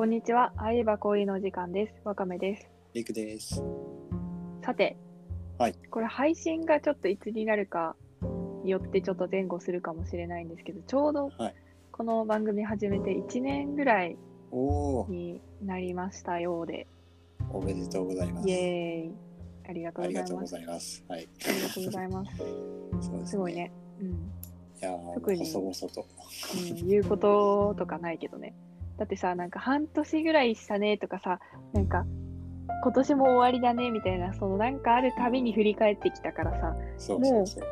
こんにちは。会えば恋の時間です。わかめです。りくです。さて、はい。これ配信がちょっといつになるかによってちょっと前後するかもしれないんですけど、ちょうどはいこの番組始めて1年ぐらいになりましたようで、おめでとうございます。イエーイ。ありがとうありがとうごございます。はい。ありがとうございます。そうですごい。ね。うん。いやー、特に細々と。うん、言うこととかないけどね。だってさ、なんか半年ぐらいしたねとかさ、なんか今年も終わりだねみたいな、そのなんかあるたびに振り返ってきたからさ、そう。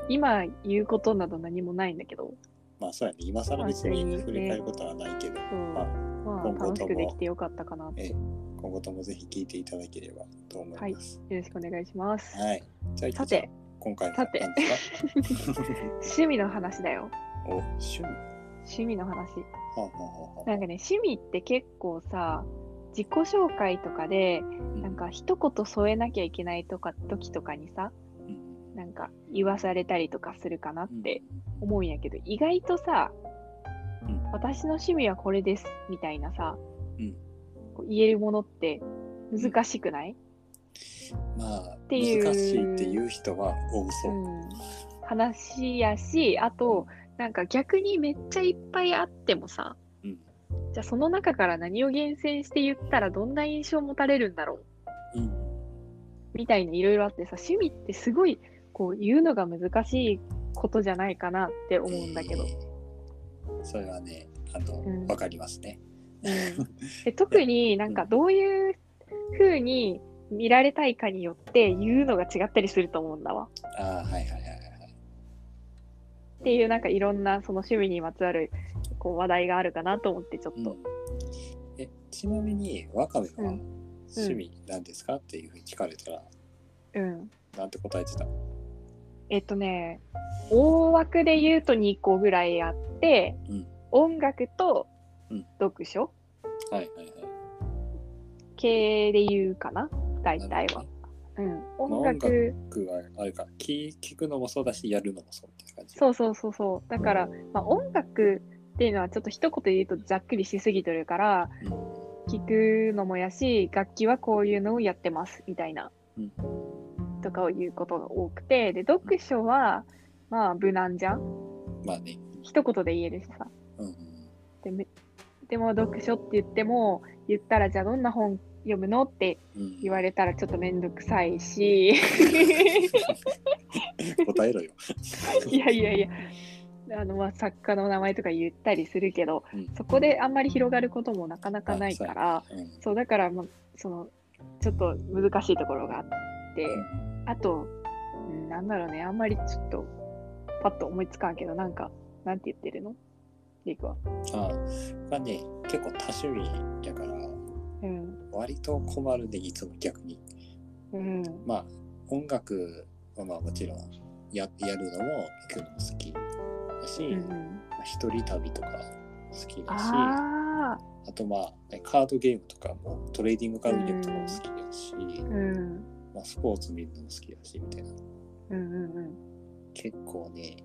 今言うことなど何もないんだけど、まあ、そうやね。今更別に振り返ることはないけど、そうまあ、まあ今後とも楽しくできてよかったかなって。え今後ともぜひ聞いていただければと思います。よろしくお願いします。はい。じゃあ、さて、今回はさて 趣味の話だよ。お、趣味は趣味の話。なんかね、趣味って結構さ、自己紹介とかで、あ、なんか一言添えなきゃいけないとか時とかにさ、うん、なんか言わされたりとかするかなって思うんやけど、意外とさ、うん。私の趣味はこれですみたいなさ、うん。こう言えるものって難しくない、まあ、ていう。難しいっていう人は多そう。うん。話やし、あと、なんか逆にめっちゃいっぱいあってもさ、うんじゃあその中から何を厳選して言ったらどんな印象を持たれるんだろううん。みたいないろいろあってさ、趣味ってすごいこう言うのが難しいことじゃないかなって思うんだけど。えーそれはね、あの、わ、うんかりますね。うん で特になんかどういう風に見られたいかによって言うのが違ったりすると思うんだわ。あはいはい。っていうなんかいろんなその趣味にまつわるこう話題があるかなと思ってちょっと。うん、えちなみに、わかめはうん。趣味なんですか、っていうふうに聞かれたら、うん。なんて答えてた？えっとね、大枠で言うと2個ぐらいあって、うん。音楽とうん。読書。はいはいはい。系で言うかな？大体は。うん。まあ音楽、僕はあれか聞、聞くのもそうだし、やるのもそう感じ。そうそうそうそう。だから、まあ、音楽っていうのはちょっと一言で言うとざっくりしすぎてるから、うん。聞くのもやし、楽器はこういうのをやってますみたいな、うんとかを言うことが多くて、で、読書は、まあ、無難じゃん？まあね。一言で言えるしさ。うん。でめでも、読書って言っても、言ったら、じゃあどんな本読むの？ってうん、言われたらちょっとめんどくさいし、答えろよ。いやいやいや、あの、まあ、作家の名前とか言ったりするけど、うんそこであんまり広がることもなかなかないから、うやねそう、だから、まあ、その、ちょっと難しいところがあって、うんあと、うん、なんだろうね、あんまりちょっと、パッと思いつかんけど、なんか、なんて言ってるの？リクは。あまあね、結構多趣味やから、うん。割と困るね、いつも逆に。うん。まあ、音楽はまあもちろんややるのも行くのも好きだし、うん、まあ一人旅とか好きだし、あとまあ、ねカードゲームとかもトレーディングカードゲームとかも好きだし、うん。まあ、スポーツ見るのも好きだしみたいなうんうんうん。結構ね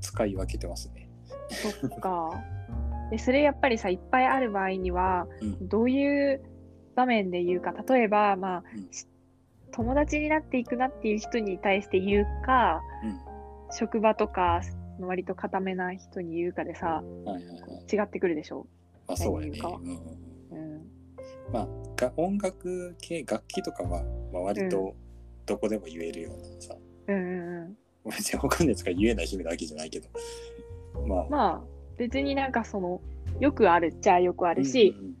使い分けてますね。そっか。で、それやっぱりさ、いっぱいある場合には、うんどういう場面で言うか、例えば、まあ、うんし友達になっていくなっていう人に対して言うか、うん職場とか、割と固めな人に言うかでさ、はいはいはい。違ってくるでしょ？まあそうやね。うんうん。まあが音楽系楽器とかは、まあ、割とどこでも言えるようなさ、うんうんうん。別に他のやつが言えない姫なわけじゃないけどまあまあ、別になんかその、よくあるっちゃよくあるし、うんうん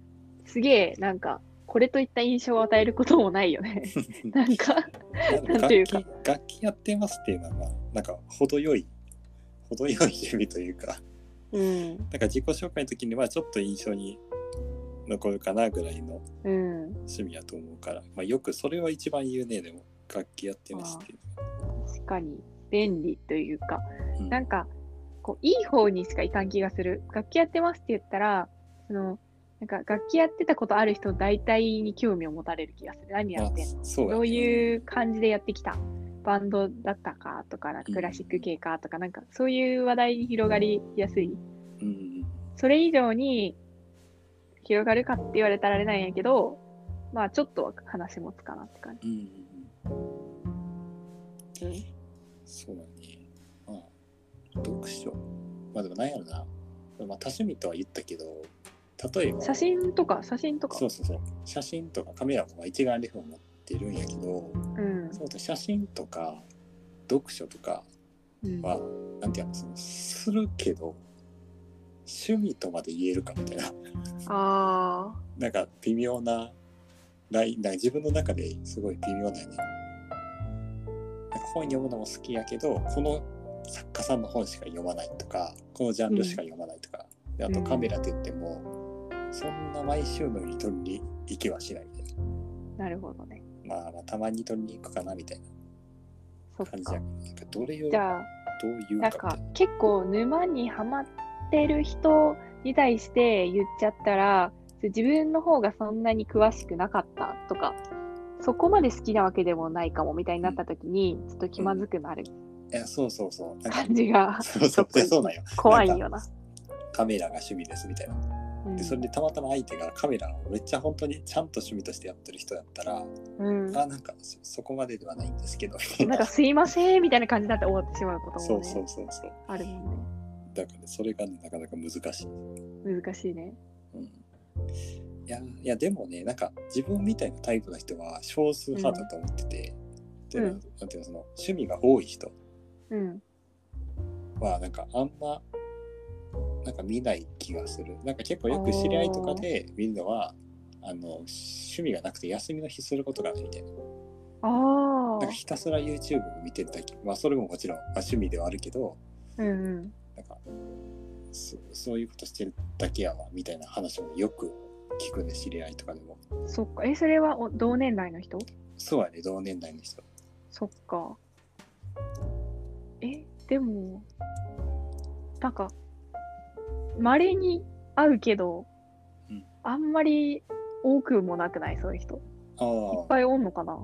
すげえ、なんか、これといった印象を与えることもないよね。なんか、うんなんていうか。楽器楽器やってますっていうのはまあなんか程よい程よい趣味というか。うん、なんか自己紹介の時にはちょっと印象に残るかなぐらいのうん。趣味やと思うから、まあ、よくそれは一番言うねでも楽器やってますっていう。確かに、便利というか、うん。なんか、こう、いい方にしかいかん気がする。楽器やってますって言ったら、その、なんか楽器やってたことある人大体に興味を持たれる気がする。何やってんの、ねどういう感じでやってきた？バンドだったかとか、クラシック系かとか、なんかそういう話題に広がりやすい。うんうんそれ以上に広がるかって言われたらあれなんやけど、まあちょっとは話もつかなって感じ。うんうんうん。そうだね。まあ、読書。まあでもなんやろな。まあ多趣味とは言ったけど、例えば、写真とか、写真とか。そうそうそう。写真とかカメラも一眼レフを持ってるんやけど、うん。そうだ写真とか読書とかうんは、なんていうの、そのするけど、趣味とまで言えるかみたいな。あ なんか微妙なライン、な自分の中ですごい微妙だよね。なんか本読むのも好きやけど、この作家さんの本しか読まないとか、このジャンルしか読まないとか、であとカメラって言っても、そんな毎週のように撮りに行きはしないなるほどね。な。まあ、まあ、たまに撮りに行くかなみたいな感じや。けど、どれをじゃあ、どういうなんか。結構沼にはまってる人に対して言っちゃったら、自分の方がそんなに詳しくなかったとか、そこまで好きなわけでもないかもみたいになった時に、ちょっと気まずくなるいや、そうそうそう。感じがそうそう、でそうなんよ。怖いよな。カメラが趣味ですみたいな。うん。でそれでたまたま相手がカメラをめっちゃ本当にちゃんと趣味としてやってる人だったら、うん、あなんかそそこまでではないんですけど。なんかすいませんみたいな感じになって終わってしまうことも、ね、そうそうそうそう。あるもんね。だからそれがねなかなか難しい、難しいね。うん、いやいやでもねなんか自分みたいなタイプの人は少数派だと思ってて、でうん。なんていうのその趣味が多い人うん。はなんかあんまなんか見ない気がするなんか結構よく知り合いとかで見るのはあの趣味がなくて休みの日することがあるみたいなあなんあか。ひたすら YouTube を見てるだけまあそれももちろん、まあ、趣味ではあるけどうんうん。なんかそそういうことしてるだけやわみたいな話もよく聞くね知り合いとかでもそっか。え、それはお同年代の人？そうやね同年代の人そっか。え、でも、なんか、稀に会うけど、うんあんまり多くもなくない？そういう人。あいあっぱいおんのかな？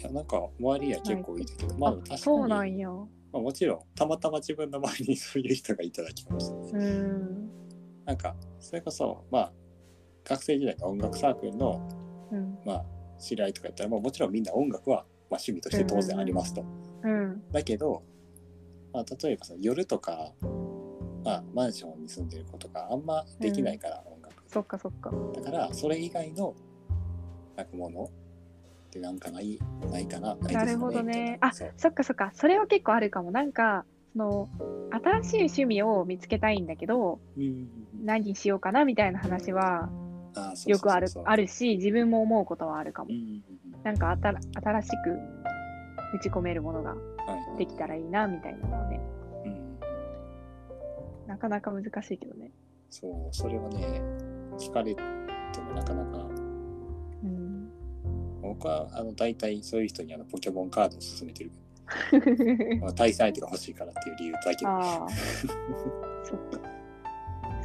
いやなんか周りは結構いたけどまあ確かにそうなんや。まあ、もちろんたまたま自分の周りにそういう人がいただけかもしれない、うーん。なんかそれこそまあ学生時代の音楽サークルのうん。まあ知り合いとかやったら、まあ、もちろんみんな音楽は、まあ、趣味として当然ありますと、うん。だけど、まあ、例えばその夜とか、まあ、マンションに住んでる子とかあんまできないから、音楽。そっかそっか。だからそれ以外のなんかものってなんかないないかななるほどね。あそっかそっか。それは結構あるかも。なんか、その、新しい趣味を見つけたいんだけど、何にしようかなみたいな話はよくあるあるし、自分も思うことはあるかも。なんか新しく打ち込めるものがはいできたらいいなみたいなのはね、うんなかなか難しいけどね。そうそれはね聞かれてもなかなかうん。僕はあの大体そういう人にあのポケモンカードを勧めてる まあ対戦相手が欲しいからっていう理由だけど。そっか。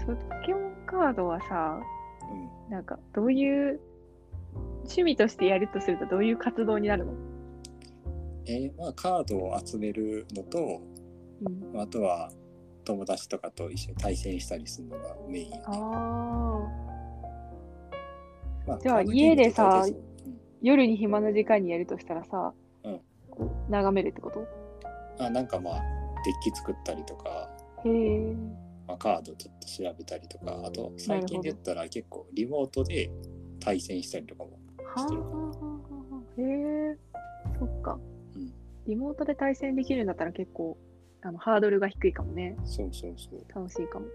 そうポケモンカードはさ、うんなんかどういう趣味としてやるとするとどういう活動になるの、えーまあ、カードを集めるのとうん、あとは友達とかと一緒に対戦したりするのがメインやね、ああ。まあじゃあ家でさううん夜に暇な時間にやるとしたらさ、うん眺めるってこと？あなんかまあデッキ作ったりとか、へえ。まあ、カードちょっと調べたりとかあと最近で言ったら結構リモートで対戦したりとかもはあはあはあはあ。へえ。そっか。うんリモートで対戦できるんだったら結構あのハードルが低いかもね。そうそうそう。楽しいかも。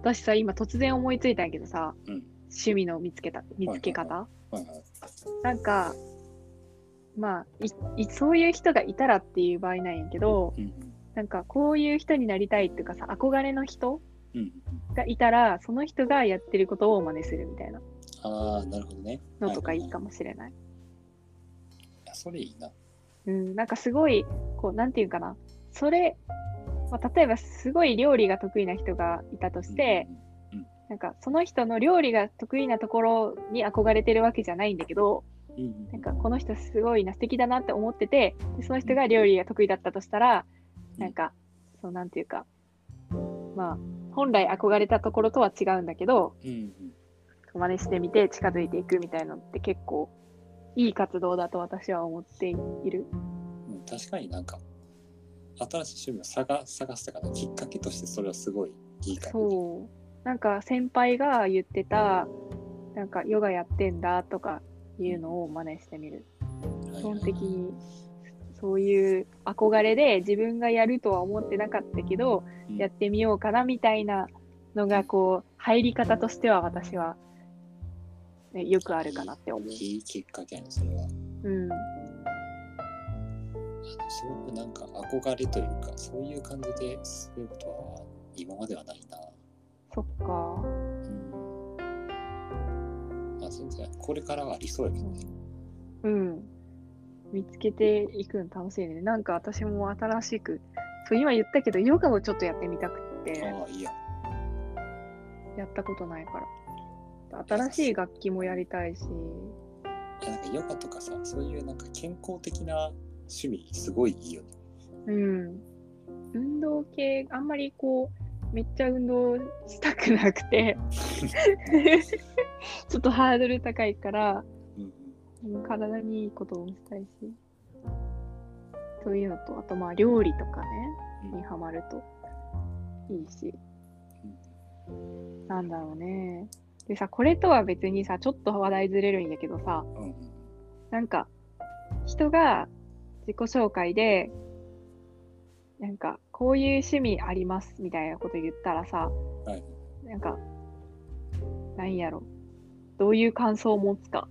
私さ、今突然思いついたんやけどさ、うん。趣味の見つけた、見つけ方、はいはい。なんか、まあいい、そういう人がいたらっていう場合なんやけど、うんなんかこういう人になりたいっていうかさ、憧れの人うんうんがいたら、その人がやってることを真似するみたいな。ああなるほどね。のとかいいかももしれない。いやそれいいな。うん、なんかすごい、こう、なんていうかな、それ、まあ、例えばすごい料理が得意な人がいたとして、なんかその人の料理が得意なところに憧れてるわけじゃないんだけど、うんうんうん。なんかこの人すごいな、素敵だなって思ってて、でその人が料理が得意だったとしたら、うん。なんか、そうなんていうか、まあ、本来憧れたところとは違うんだけど、うんうん。真似してみて近づいていくみたいなのって結構いい活動だと私は思っている。うん、確かになんか新しい趣味を探探すとかのきっかけとしてそれはすごいいいかもね。そう。なんか先輩が言ってた、なんかヨガやってんだとかいうのを真似してみる。基本的にそういう憧れで自分がやるとは思ってなかったけど、うんやってみようかなみたいなのがこう入り方としては私は、ね、よくあるかなって思う。いいきっかけやねそれは。うん。すごくなんか憧れというかそういう感じでそういうことは今まではないな。そっか。うん。まあ全然これからはありそうやけどね。うん。見つけていくの楽しいね。なんか私も新しく、そう今言ったけど、ヨガをちょっとやってみたくって、ああいいや。やったことないから。新しい楽器もやりたいし、いやなんかヨガとかさそういうなんか健康的な趣味すごいいいよね。うん。運動系、あんまりこう、めっちゃ運動したくなくて、ちょっとハードル高いから、うん体にいいこともしたいし、そういうのと、あとまあ料理とかね、うん。にハマるといいし、うん。なんだろうね。でさ、これとは別にさ、ちょっと話題ずれるんだけどさ、うんうん。なんか、人が自己紹介で、なんか、こういう趣味ありますみたいなこと言ったらさ、はいなんか、なんやろ、どういう感想を持つか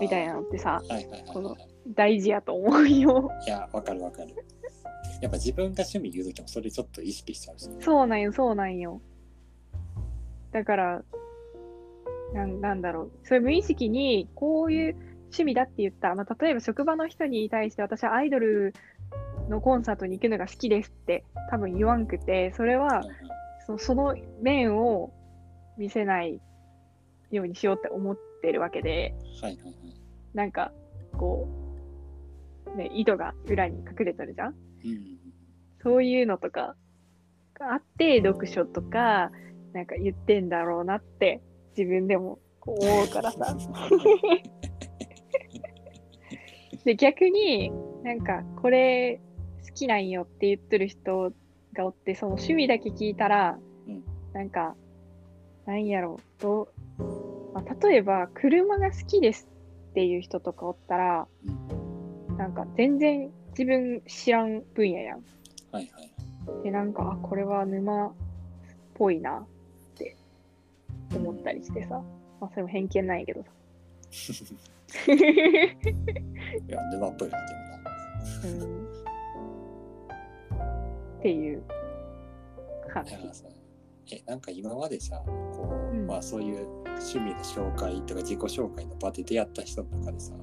みたいなのってさ、はいはいのはい。大事やと思うよ。いやわかるわかる。やっぱ自分が趣味言うときもそれちょっと意識しちゃうしね。そうなんよ、そうなんよ。だから、なんなんだろう、それ無意識にこういう趣味だって言ったら、まあ、例えば職場の人に対して私はアイドルのコンサートに行くのが好きですって多分言わんくて、それはそその面を見せないようにしようって思ってるわけで、はいはいはい。なんかこう、ね、意図が裏に隠れてるじゃん？うんうんそういうのとかがあって、読書とか、なんか言ってんだろうなって、自分でも思うからさ。で、逆になんか、これ好きなんよって言ってる人がおって、その趣味だけ聞いたら、うんなんか、なんやろう、どう、まあ、例えば、車が好きですっていう人とかおったら、うんなんか全然自分知らん分野やん。はいはい。で、なんか、あ、これは沼っぽいなって思ったりしてさ。まあ、それも偏見ないけどさ。いや、沼っぽいな、でもな。うん、っていう話い。やさえ、なんか今までさ、こう、うんまあそういう趣味の紹介とか自己紹介の場で出会った人の中でさ、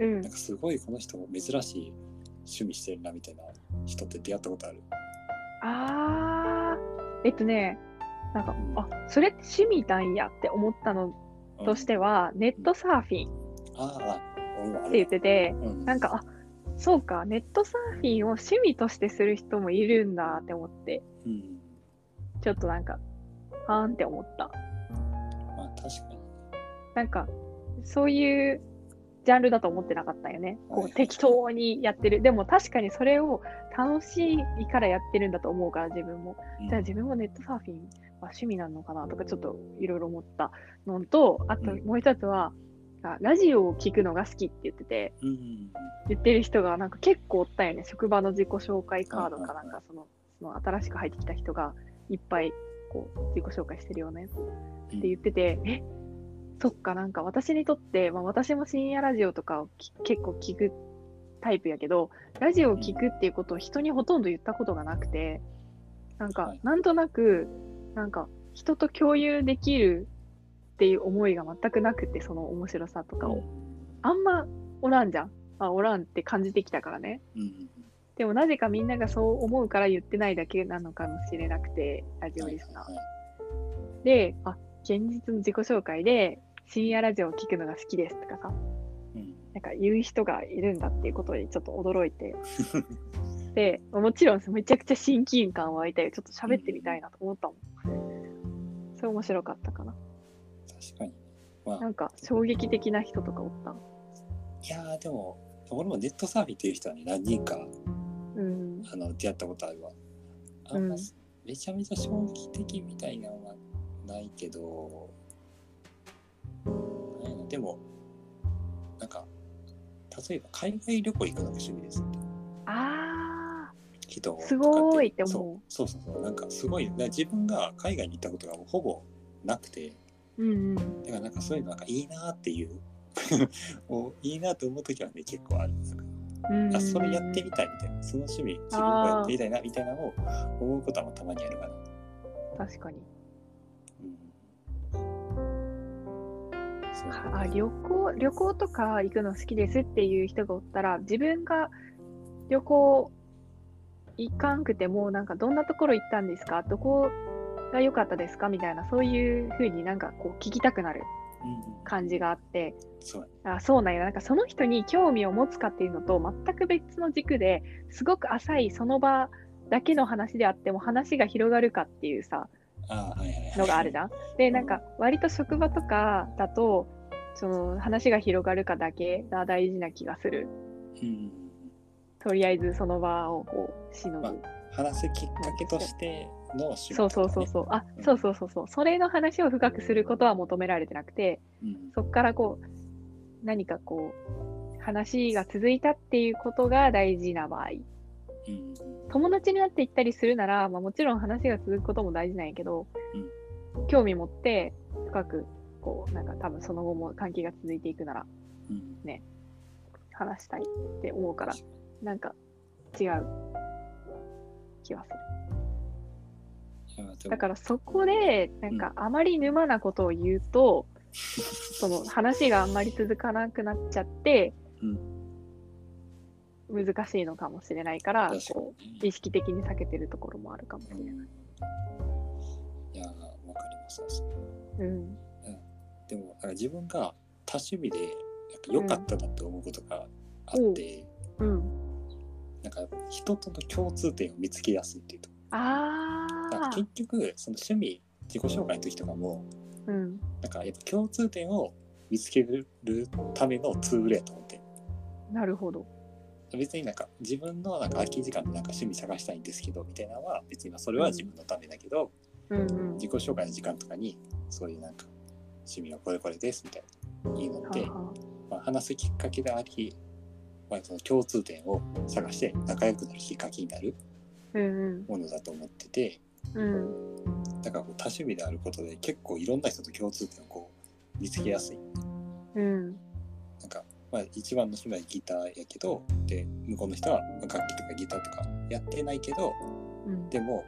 うんなん。かすごいこの人も珍しい趣味してるなみたいな人って出会ったことある？あー、えっとね、なんか、あ、それって趣味なんやって思ったのとしては、ネットサーフィンって言ってて、うん、なんか、あ、そうか、ネットサーフィンを趣味としてする人もいるんだって思って、うん、ちょっとなんか、はーんって思った。まあ確かに。なんか、そういうジャンルだと思ってなかったよね。こはいう適当にやってる。でも確かにそれを楽しいからやってるんだと思うから、自分も。うんじゃあ自分もネットサーフィンは趣味なのかなとか、ちょっといろいろ思ったのと、あとうん。もう一つは、あラジオを聞くのが好きって言ってて、うん、言ってる人がなんか結構おったよね。職場の自己紹介カードかなんか、その、その新しく入ってきた人がいっぱいこう自己紹介してるようなやつうんって言ってて、え？そっか、なんか私にとって、まあ、私も深夜ラジオとかをき結構聞くタイプやけど、ラジオを聞くっていうことを人にほとんど言ったことがなくて、なんかはい、なんとなく、なんか、人と共有できるっていう思いが全くなくて、その面白さとかを。あんまおらんじゃん。あ、おらんって感じてきたからね。うん、うん、でもなぜかみんながそう思うから言ってないだけなのかもしれなくて、ラジオリスナー。はいはいで、あ、現実の自己紹介で深夜ラジオを聞くのが好きですとかさ、うんなんか言う人がいるんだっていうことにちょっと驚いて、で、もちろんめちゃくちゃ親近感湧いたよ。ちょっと喋ってみたいなと思ったもん。それ面白かったかな。確かに。まあなんか衝撃的な人とかおった。いやーでも俺もネットサーフィンっていう人はね何人かうん。あの出会ったことあるわ。あんま、うんめちゃめちゃ衝撃的みたいなのはないけど、でもなんか例えば海外旅行行くのが趣味ですってあ人すごいって思う。そう。そうそうなんかすごい自分が海外に行ったことがほぼなくて。ー。うんうん。だからなんかそういうのなんかいいなっていう。いいなと思う時はね結構あるなんかうん。あそれやってみたいみたいな。その趣味自分もやってみたいなみたいなのを思うことはまあたまにあるかな、確かに。うん、あ旅行旅行とか行くの好きですっていう人がおったら自分が旅行行かんくてもなんかどんなところ行ったんですか？どこが良かったですか？みたいなそういうふうになんかこう聞きたくなる感じがあって。そう。やねあそうなんや。なんかその人に興味を持つかっていうのと全く別の軸ですごく浅いその場だけの話であっても話が広がるかっていうさのがあるじゃん？で、なんか割と職場とかだと、その話が広がるかだけが大事な気がする。うんとりあえずその場をこうしのぐ。ま話すきっかけとしての趣味そうそうそうそう。あ、そうそうそうそう。それの話を深くすることは求められてなくて、う、うん、そこからこう、何かこう、話が続いたっていうことが大事な場合。うん友達になっていったりするなら、まあ、もちろん話が続くことも大事なんやけど、興味持って深くこうなんか多分その後も関係が続いていくならうん話したいって思うからなんか違う。気はする。だからそこでなんかあまり沼なことを言うと、その話があんまり続かなくなっちゃって、難しいのかもしれないからこにう意識的に避けてるところもあるかもしれない。いやわかりますうん。でもなんか自分が多趣味で良かったなって思うことがあって、うん、なんか人との共通点を見つけやすいっていうと。あ結局その趣味自己紹介の時とかもうん。なんかやっぱ共通点を見つけるためのツールやと思って。なるほど。別になんか自分のなんか空き時間でなんか趣味探したいんですけどみたいなのは別にまあそれは自分のためだけど、うんうん。自己紹介の時間とかにそういうなんか趣味はこれこれですみたいな言うのって、はあはまあ、話すきっかけであり、まあ、その共通点を探して仲良くなるきっかけになるものだと思っててうん。うんだからこう多趣味であることで結構いろんな人と共通点をこう見つけやすい。うん。なんか、まあ、一番の趣味はギターやけどで向こうの人は楽器とかギターとかやってないけどうん。でも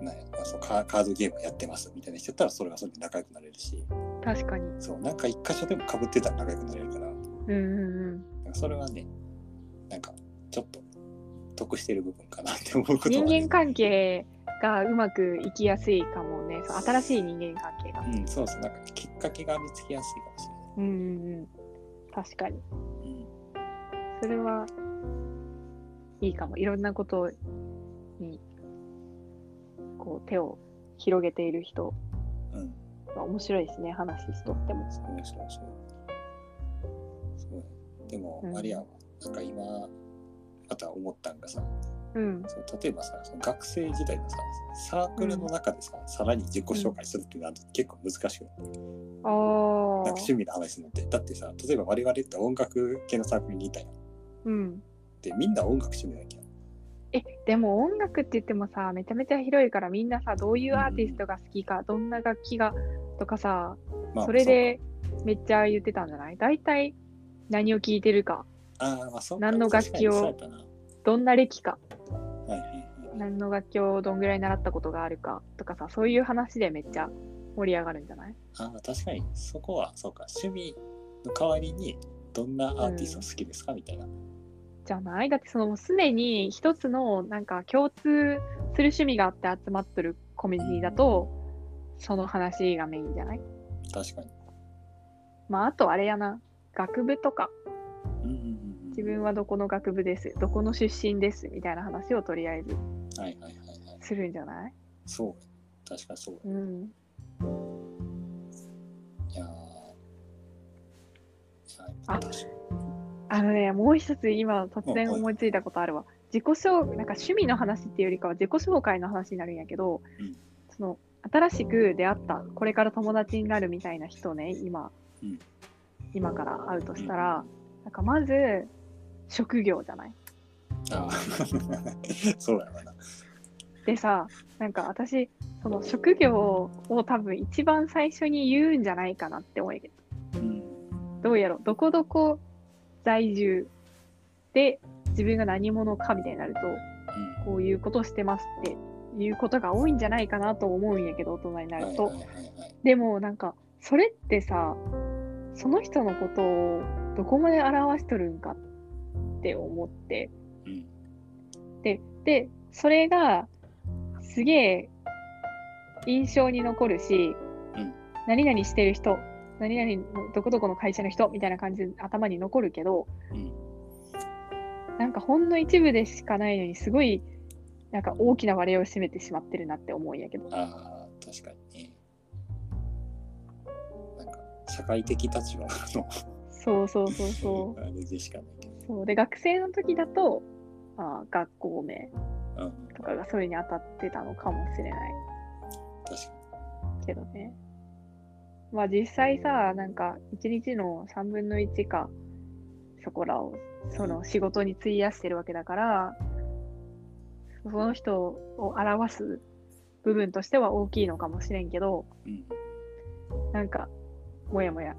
なんやまあ、そうカカードゲームやってますみたいな人だったらそれはそれで仲良くなれるし。確かに。そうなんか一箇所でもかぶってたら仲良くなれるから。うんうんうん。それはねなんかちょっと得してる部分かなって思うこと人間関係がうまくいきやすいかもね。新しい人間関係が。うんそうそうなんかきっかけが見つけやすいかもしうんうんうん。確かに。れない、それはいいかも。いろんなことにこう手を広げている人うん面白いですね。話しとっても。そうそうそうそうでも、うん。あれやわなんか今また思ったんがさうん。そう例えばさその学生時代のさサークルの中でさ、さらに自己紹介するっていうのは結構難しくない、あなんかあ。趣味の話するのって。だってさ例えば我々って音楽系のサークルにいたやん。うん。でみんな音楽趣味なわけや。んえ、でも音楽って言ってもさ、めちゃめちゃ広いからみんなさ、どういうアーティストが好きか、どんな楽器がとかさ、まあそれでめっちゃ言ってたんじゃない？大体何を聴いてるか、あーまあそ何の楽器をどんな歴か、いはいはい。何の楽器をどんぐらい習ったことがあるかとかさ、そういう話でめっちゃ盛り上がるんじゃない？あー確かにそこはそうか。趣味の代わりにどんなアーティスト好きですか、みたいな。じゃない？だってそのもうすでに一つのなんか共通する趣味があって集まってるコミュニティだと、その話がメインじゃない？確かに。まああとあれやな、学部とか、うんうんうんうん。自自分はどこの学部です、どこの出身です。みたいな話をとりあえずはいはいはいはい。するんじゃない？そう。確かそう。うん。いやー。いやあ確かに。あのね、もう一つ今突然思いついたことあるわ。自己紹なんか趣味の話っていうよりかは自己紹介の話になるんやけど、うん。その新しく出会った、これから友達になるみたいな人ね、今、うん今から会うとしたら、なんかまず、職業じゃない？あー そうやわな。でさ、なんか私、その職業を多分一番最初に言うんじゃないかなって思うんやけど、うん。どうやろう、どこどこ在住で自分が何者かみたいになると、うんこういうことをしてますっていうことが多いんじゃないかなと思うんやけど、大人になると。でもなんか、それってさ、その人のことをどこまで表しとるんかって思って。うんで、で、それがすげえ印象に残るし、うん何々してる人、何々のどこどこの会社の人みたいな感じで頭に残るけど、うんなんかほんの一部でしかないのに、すごい、なんか大きな割合を占めてしまってるなって思うんやけど。ああ、確かにね。社会的立場のそうそうそうそあれでしかないけど。う。そうで、学生の時だと、あ学校名うん、とかがそれに当たってたのかもしれない確かけどね。まあ実際さ、なんか1日の3分の1か、そこらを、その仕事に費やしてるわけだから、その人を表す部分としては大きいのかもしれんけど、に。なんか、もやもや、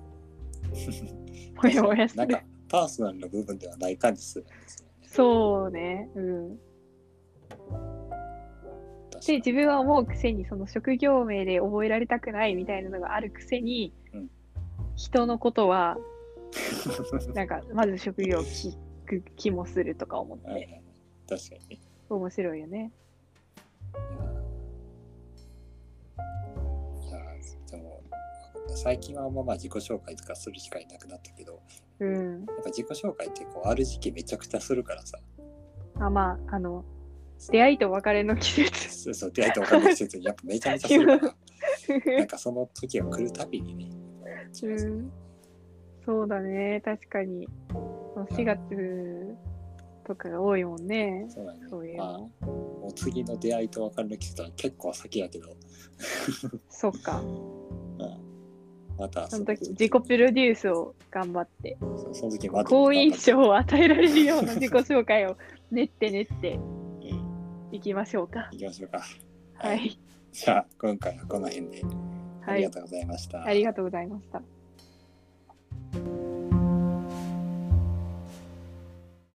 うん。もやもやするなんか。、パーソナルの部分ではない感じするんですよね。そうね、うん。で、自分は思うくせに、その職業名で覚えられたくないみたいなのがあるくせに、うん人のことは、なんか、まず職業を聞く気もするとか思って、はいはい確かにね。面白いよね。最近はあんままあ自己紹介とかする機会なくなったけど、うん。やっぱ自己紹介ってこうある時期めちゃくちゃするからさ、あ、まあ、あの、出会いと別れの季節。そうそう出会いと分かんない季節にやっぱめちゃめちゃするから、なんかその時が来るたびにね、うん、そうだね、確かに。4月とかが多いもんね。そうだね。そういうまあ、の。もう次の出会いと別れの季節は結構先やけど、そっか。うん、またその時、自己プロデュースを頑張って、そその時まで好印象を与えられるような自己紹介を練って練ってうん、いきましょうか。行きましょうか。はい。じゃあ今回はこの辺であはいりが。とうございました。ありがとうございました。